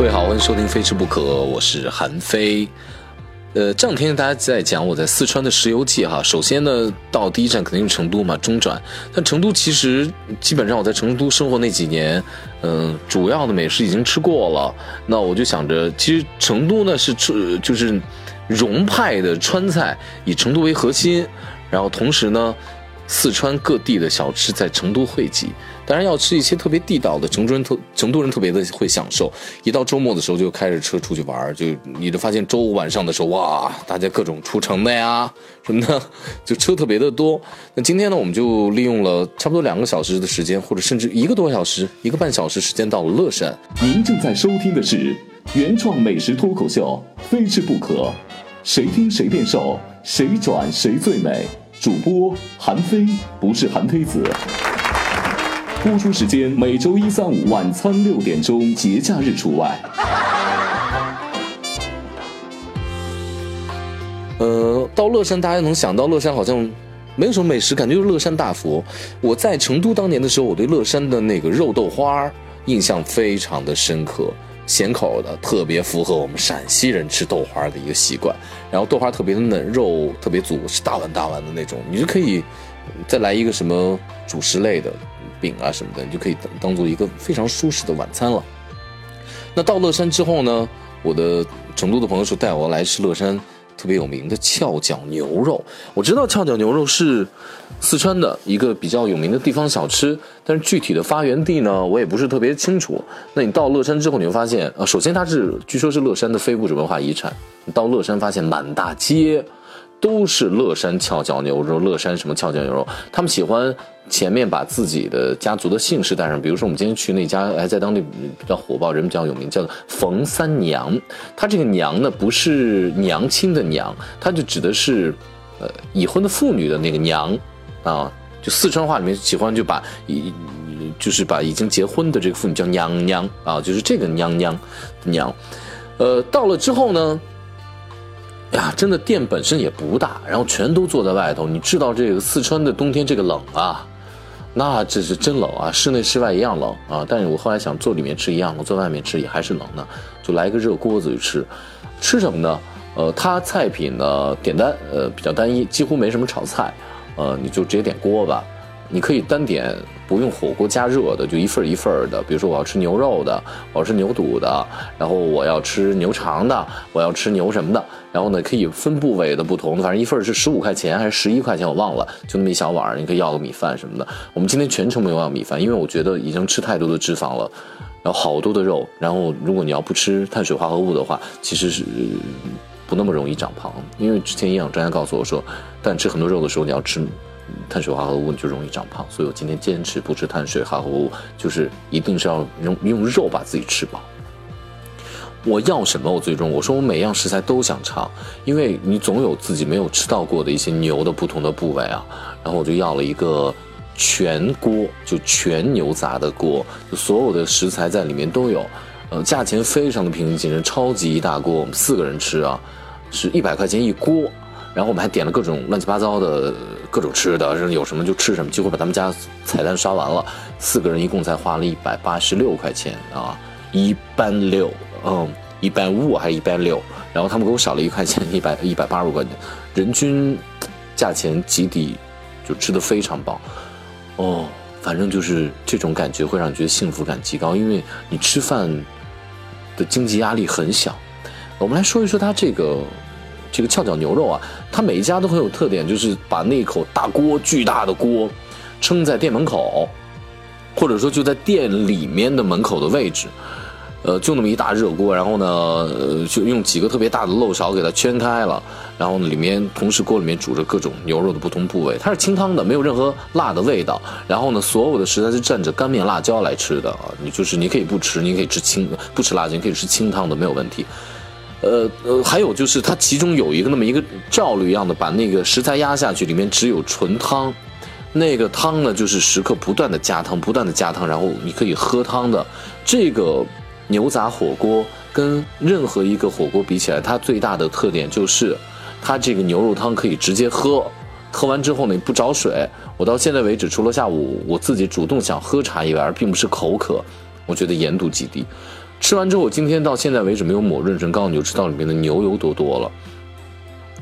各位好，欢迎收听《非吃不可》，我是韩飞。呃，这两天大家在讲我在四川的石油记哈。首先呢，到第一站肯定是成都嘛，中转。但成都其实基本上我在成都生活那几年，嗯，主要的美食已经吃过了。那我就想着，其实成都呢是吃就是蓉派的川菜，以成都为核心，然后同时呢。四川各地的小吃在成都汇集，当然要吃一些特别地道的，成都人特成都人特别的会享受。一到周末的时候就开着车出去玩，就你就发现周五晚上的时候，哇，大家各种出城的呀什么的，就车特别的多。那今天呢，我们就利用了差不多两个小时的时间，或者甚至一个多小时、一个半小时时间到了乐山。您正在收听的是原创美食脱口秀《非吃不可》，谁听谁变瘦，谁转谁最美。主播韩非不是韩非子，播出时间每周一、三、五晚餐六点钟，节假日除外。呃，到乐山，大家能想到乐山好像没有什么美食，感觉就是乐山大佛。我在成都当年的时候，我对乐山的那个肉豆花印象非常的深刻。咸口的，特别符合我们陕西人吃豆花的一个习惯。然后豆花特别嫩，肉特别足，是大碗大碗的那种。你就可以再来一个什么主食类的饼啊什么的，你就可以当当做一个非常舒适的晚餐了。那到乐山之后呢，我的成都的朋友说带我来吃乐山。特别有名的翘脚牛肉，我知道翘脚牛肉是四川的一个比较有名的地方小吃，但是具体的发源地呢，我也不是特别清楚。那你到乐山之后，你会发现，呃，首先它是据说是乐山的非物质文化遗产。你到乐山发现满大街。都是乐山翘脚牛肉，乐山什么翘脚牛肉，他们喜欢前面把自己的家族的姓氏带上。比如说，我们今天去那家还在当地比较火爆，人比较有名，叫做冯三娘。他这个娘呢，不是娘亲的娘，他就指的是，呃，已婚的妇女的那个娘，啊，就四川话里面喜欢就把已，就是把已经结婚的这个妇女叫娘娘啊，就是这个娘娘娘。呃，到了之后呢？呀，真的店本身也不大，然后全都坐在外头。你知道这个四川的冬天这个冷啊，那这是真冷啊，室内室外一样冷啊。但是我后来想坐里面吃一样，我坐外面吃也还是冷的，就来个热锅子去吃。吃什么呢？呃，它菜品呢点单，呃比较单一，几乎没什么炒菜，呃你就直接点锅吧。你可以单点不用火锅加热的，就一份一份的。比如说我要吃牛肉的，我要吃牛肚的，然后我要吃牛肠的，我要吃牛什么的。然后呢，可以分部位的不同的，反正一份是 十五块钱还是十一块钱，我忘了，就那么一小碗，你可以要个米饭什么的。我们今天全程没有要米饭，因为我觉得已经吃太多的脂肪了，然后好多的肉，然后如果你要不吃碳水化合物的话，其实是不那么容易长胖。因为之前营养专家告诉我说，但吃很多肉的时候，你要吃。碳水化合物你就容易长胖，所以我今天坚持不吃碳水化合物，就是一定是要用用肉把自己吃饱。我要什么？我最终我说我每样食材都想尝，因为你总有自己没有吃到过的一些牛的不同的部位啊。然后我就要了一个全锅，就全牛杂的锅，所有的食材在里面都有，呃，价钱非常的平易近人，超级一大锅，我们四个人吃啊，是一百块钱一锅。然后我们还点了各种乱七八糟的各种吃的，有什么就吃什么，几乎把他们家菜单刷完了。四个人一共才花了一百八十六块钱啊，一般六，嗯，一般五还是一般六？然后他们给我少了一块钱，一百一百八十块钱，人均价钱极低，就吃的非常饱。哦，反正就是这种感觉会让你觉得幸福感极高，因为你吃饭的经济压力很小。我们来说一说它这个。这个翘脚牛肉啊，它每一家都很有特点，就是把那口大锅、巨大的锅，撑在店门口，或者说就在店里面的门口的位置，呃，就那么一大热锅，然后呢，呃，就用几个特别大的漏勺给它圈开了，然后呢，里面同时锅里面煮着各种牛肉的不同部位，它是清汤的，没有任何辣的味道，然后呢，所有的食材是蘸着干面辣椒来吃的啊，你就是你可以不吃，你可以吃清不吃辣椒，你可以吃清汤的，没有问题。呃呃，还有就是它其中有一个那么一个罩滤一样的，把那个食材压下去，里面只有纯汤，那个汤呢就是时刻不断的加汤，不断的加汤，然后你可以喝汤的。这个牛杂火锅跟任何一个火锅比起来，它最大的特点就是它这个牛肉汤可以直接喝，喝完之后呢不着水。我到现在为止，除了下午我自己主动想喝茶以外，而并不是口渴，我觉得盐度极低。吃完之后，今天到现在为止没有抹润唇膏，你就知道里面的牛油多多了。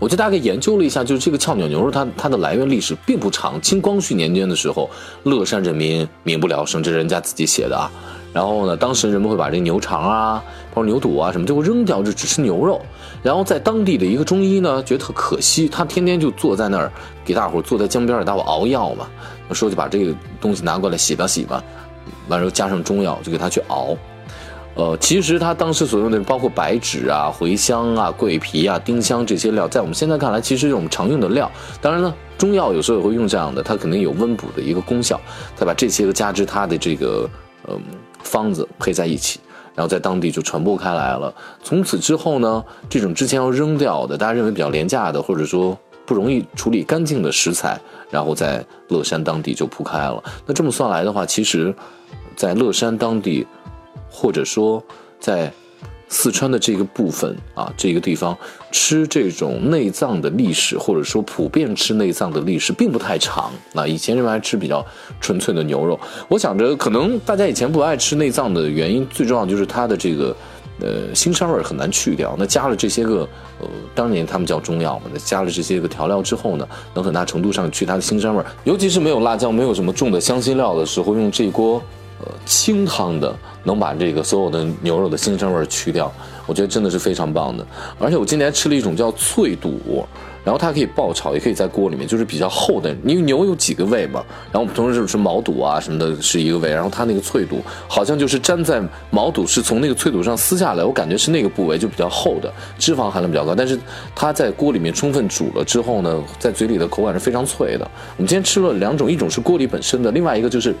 我就大概研究了一下，就是这个翘鸟牛肉，它它的来源历史并不长。清光绪年间的时候，乐山人民民不聊生，这是人家自己写的啊。然后呢，当时人们会把这牛肠啊，包括牛肚啊什么，就会扔掉，就只吃牛肉。然后在当地的一个中医呢，觉得特可惜，他天天就坐在那儿给大伙坐在江边儿，大伙熬药嘛。说就把这个东西拿过来洗吧洗吧，完了加上中药就给他去熬。呃，其实他当时所用的包括白芷啊、茴香啊、桂皮啊、丁香这些料，在我们现在看来，其实是我们常用的料。当然呢，中药有时候也会用这样的，它肯定有温补的一个功效。再把这些个加之它的这个嗯方子配在一起，然后在当地就传播开来了。从此之后呢，这种之前要扔掉的，大家认为比较廉价的，或者说不容易处理干净的食材，然后在乐山当地就铺开了。那这么算来的话，其实，在乐山当地。或者说，在四川的这个部分啊，这个地方吃这种内脏的历史，或者说普遍吃内脏的历史，并不太长。那以前人们还吃比较纯粹的牛肉。我想着，可能大家以前不爱吃内脏的原因，最重要就是它的这个呃腥膻味很难去掉。那加了这些个呃，当年他们叫中药嘛，那加了这些个调料之后呢，能很大程度上去它的腥膻味尤其是没有辣椒、没有什么重的香辛料的时候，用这锅。清汤的能把这个所有的牛肉的腥膻味去掉，我觉得真的是非常棒的。而且我今年吃了一种叫脆肚，然后它可以爆炒，也可以在锅里面，就是比较厚的。因为牛有几个胃嘛，然后我们同时是毛肚啊什么的是一个胃，然后它那个脆肚好像就是粘在毛肚是从那个脆肚上撕下来，我感觉是那个部位就比较厚的，脂肪含量比较高。但是它在锅里面充分煮了之后呢，在嘴里的口感是非常脆的。我们今天吃了两种，一种是锅里本身的，另外一个就是。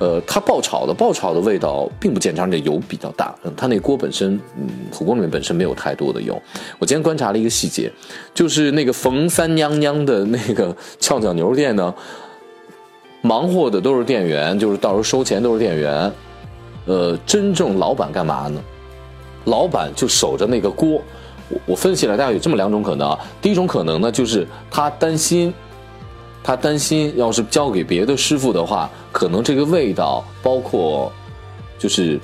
呃，它爆炒的爆炒的味道并不见长，这油比较大。它那锅本身，嗯，火锅里面本身没有太多的油。我今天观察了一个细节，就是那个冯三娘娘的那个翘脚牛肉店呢，忙活的都是店员，就是到时候收钱都是店员。呃，真正老板干嘛呢？老板就守着那个锅。我我分析了，大概有这么两种可能。第一种可能呢，就是他担心。他担心，要是交给别的师傅的话，可能这个味道，包括就是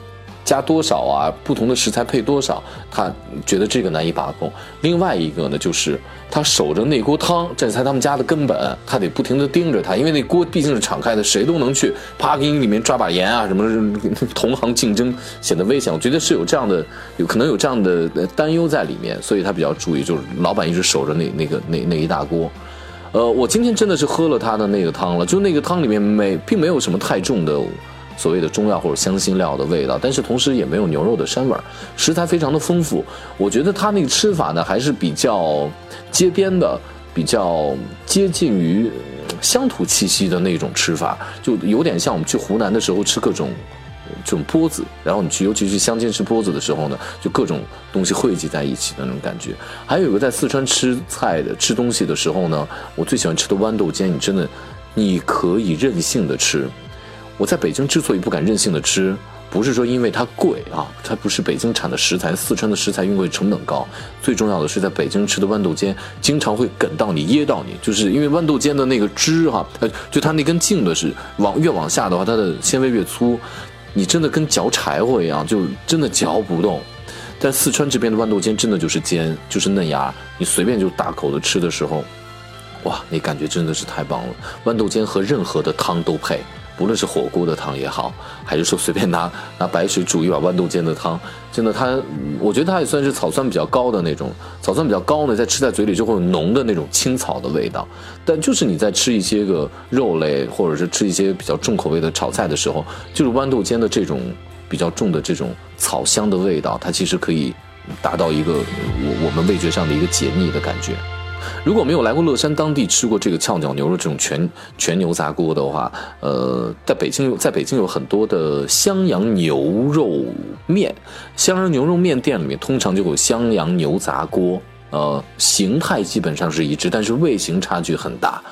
加多少啊，不同的食材配多少，他觉得这个难以把控。另外一个呢，就是他守着那锅汤，这才他们家的根本，他得不停的盯着他，因为那锅毕竟是敞开的，谁都能去，啪给你里面抓把盐啊，什么同行竞争显得危险。我觉得是有这样的，有可能有这样的担忧在里面，所以他比较注意，就是老板一直守着那那个那那一大锅。呃，我今天真的是喝了他的那个汤了，就那个汤里面没并没有什么太重的所谓的中药或者香辛料的味道，但是同时也没有牛肉的膻味儿，食材非常的丰富。我觉得他那个吃法呢还是比较街边的，比较接近于乡土气息的那种吃法，就有点像我们去湖南的时候吃各种。这种钵子，然后你去，尤其是乡间吃钵子的时候呢，就各种东西汇集在一起的那种感觉。还有一个在四川吃菜的吃东西的时候呢，我最喜欢吃的豌豆尖，你真的，你可以任性的吃。我在北京之所以不敢任性的吃，不是说因为它贵啊，它不是北京产的食材，四川的食材运费成本高。最重要的是在北京吃的豌豆尖，经常会梗到你噎到你，就是因为豌豆尖的那个汁哈，呃，就它那根茎的是往越往下的话，它的纤维越粗。你真的跟嚼柴火一样，就真的嚼不动。但四川这边的豌豆尖真的就是尖，就是嫩芽，你随便就大口的吃的时候，哇，那感觉真的是太棒了。豌豆尖和任何的汤都配。不论是火锅的汤也好，还是说随便拿拿白水煮一碗豌豆尖的汤，真的它，我觉得它也算是草酸比较高的那种，草酸比较高呢，在吃在嘴里就会有浓的那种青草的味道。但就是你在吃一些个肉类，或者是吃一些比较重口味的炒菜的时候，就是豌豆尖的这种比较重的这种草香的味道，它其实可以达到一个我我们味觉上的一个解腻的感觉。如果没有来过乐山当地吃过这个翘脚牛肉这种全全牛杂锅的话，呃，在北京有在北京有很多的襄阳牛肉面，襄阳牛肉面店里面通常就有襄阳牛杂锅，呃，形态基本上是一致，但是味型差距很大。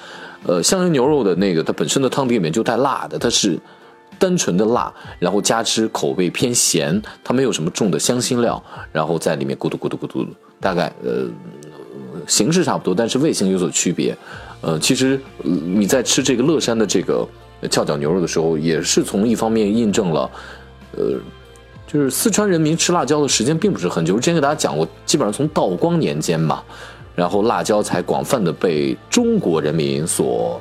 呃，襄阳牛肉的那个它本身的汤底里面就带辣的，它是单纯的辣，然后加之口味偏咸，它没有什么重的香辛料，然后在里面咕嘟咕嘟咕嘟，大概呃。形式差不多，但是味型有所区别。呃，其实你在吃这个乐山的这个翘脚牛肉的时候，也是从一方面印证了，呃，就是四川人民吃辣椒的时间并不是很久，之前给大家讲过，基本上从道光年间嘛，然后辣椒才广泛的被中国人民所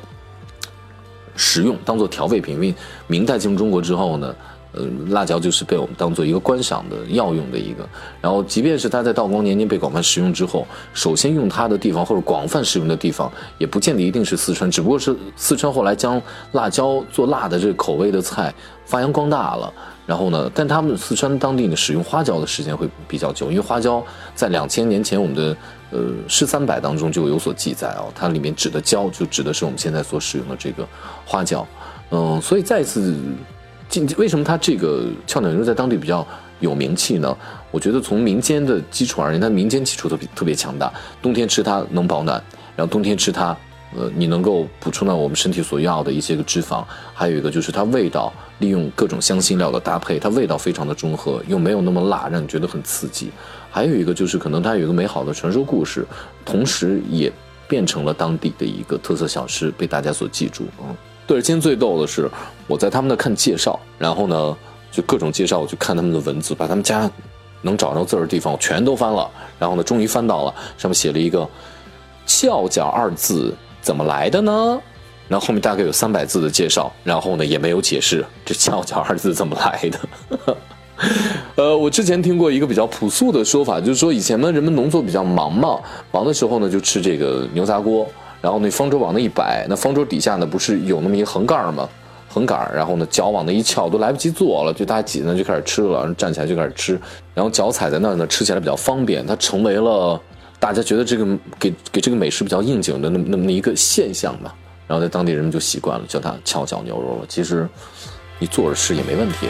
使用，当做调味品。因为明代进入中国之后呢。呃，辣椒就是被我们当做一个观赏的药用的一个，然后即便是它在道光年间被广泛使用之后，首先用它的地方或者广泛使用的地方，也不见得一定是四川，只不过是四川后来将辣椒做辣的这个口味的菜发扬光大了。然后呢，但他们四川当地呢使用花椒的时间会比较久，因为花椒在两千年前我们的呃《诗三百》当中就有所记载哦，它里面指的椒就指的是我们现在所使用的这个花椒，嗯，所以再次。为什么它这个跷脚牛肉在当地比较有名气呢？我觉得从民间的基础而言，它民间基础特别特别强大。冬天吃它能保暖，然后冬天吃它，呃，你能够补充到我们身体所要的一些个脂肪。还有一个就是它味道，利用各种香辛料的搭配，它味道非常的中和，又没有那么辣，让你觉得很刺激。还有一个就是可能它有一个美好的传说故事，同时也变成了当地的一个特色小吃，被大家所记住嗯。对，今天最逗的是，我在他们那看介绍，然后呢，就各种介绍，我去看他们的文字，把他们家能找着字的地方我全都翻了，然后呢，终于翻到了，上面写了一个“翘脚”二字怎么来的呢？然后后面大概有三百字的介绍，然后呢，也没有解释这“翘脚”二字怎么来的。呃，我之前听过一个比较朴素的说法，就是说以前呢，人们农作比较忙嘛，忙的时候呢，就吃这个牛杂锅。然后那方舟往那一摆，那方舟底下呢不是有那么一横杆吗？横杆，然后呢脚往那一翘，都来不及坐了，就大家挤呢就开始吃了，然后站起来就开始吃，然后脚踩在那儿呢，吃起来比较方便，它成为了大家觉得这个给给这个美食比较应景的那么那么一个现象吧。然后在当地人们就习惯了叫它翘脚牛肉了。其实你坐着吃也没问题。